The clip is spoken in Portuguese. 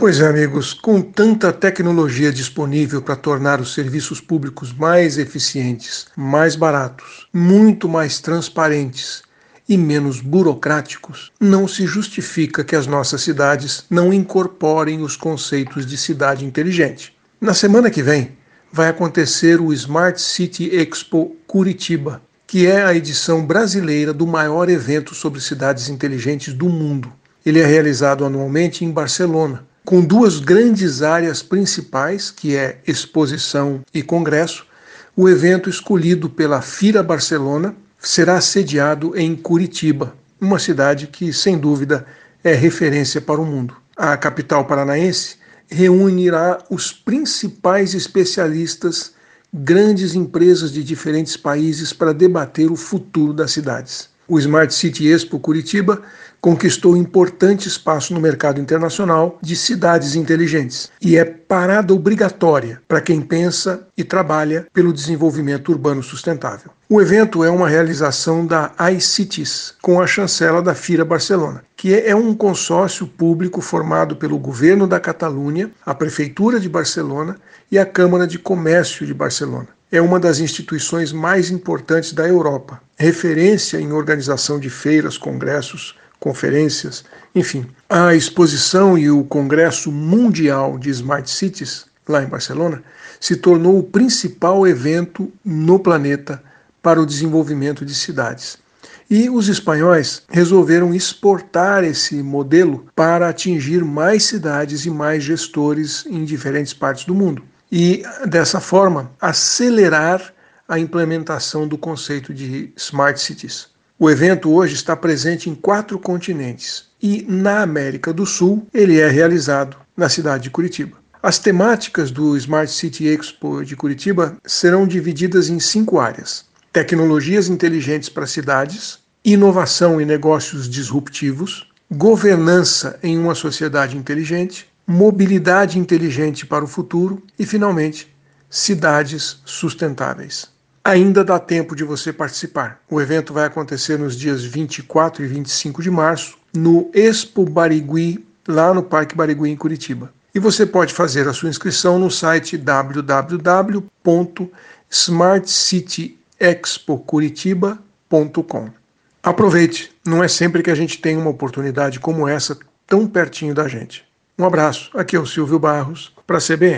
Pois é, amigos, com tanta tecnologia disponível para tornar os serviços públicos mais eficientes, mais baratos, muito mais transparentes e menos burocráticos, não se justifica que as nossas cidades não incorporem os conceitos de cidade inteligente. Na semana que vem, vai acontecer o Smart City Expo Curitiba, que é a edição brasileira do maior evento sobre cidades inteligentes do mundo. Ele é realizado anualmente em Barcelona com duas grandes áreas principais, que é exposição e congresso, o evento escolhido pela Fira Barcelona será sediado em Curitiba, uma cidade que, sem dúvida, é referência para o mundo. A capital paranaense reunirá os principais especialistas, grandes empresas de diferentes países para debater o futuro das cidades o Smart City Expo Curitiba conquistou importante espaço no mercado internacional de cidades inteligentes e é parada obrigatória para quem pensa e trabalha pelo desenvolvimento urbano sustentável. O evento é uma realização da iCities, com a chancela da FIRA Barcelona, que é um consórcio público formado pelo governo da Catalunha, a Prefeitura de Barcelona e a Câmara de Comércio de Barcelona é uma das instituições mais importantes da Europa, referência em organização de feiras, congressos, conferências, enfim. A exposição e o Congresso Mundial de Smart Cities, lá em Barcelona, se tornou o principal evento no planeta para o desenvolvimento de cidades. E os espanhóis resolveram exportar esse modelo para atingir mais cidades e mais gestores em diferentes partes do mundo e, dessa forma, acelerar a implementação do conceito de Smart Cities. O evento hoje está presente em quatro continentes e, na América do Sul, ele é realizado na cidade de Curitiba. As temáticas do Smart City Expo de Curitiba serão divididas em cinco áreas: tecnologias inteligentes para cidades, inovação e negócios disruptivos, governança em uma sociedade inteligente, mobilidade inteligente para o futuro e, finalmente, cidades sustentáveis. Ainda dá tempo de você participar. O evento vai acontecer nos dias 24 e 25 de março no Expo Barigui, lá no Parque Barigui, em Curitiba. E você pode fazer a sua inscrição no site www.smartcityexpocuritiba.com. Aproveite, não é sempre que a gente tem uma oportunidade como essa tão pertinho da gente. Um abraço, aqui é o Silvio Barros, para a CBN.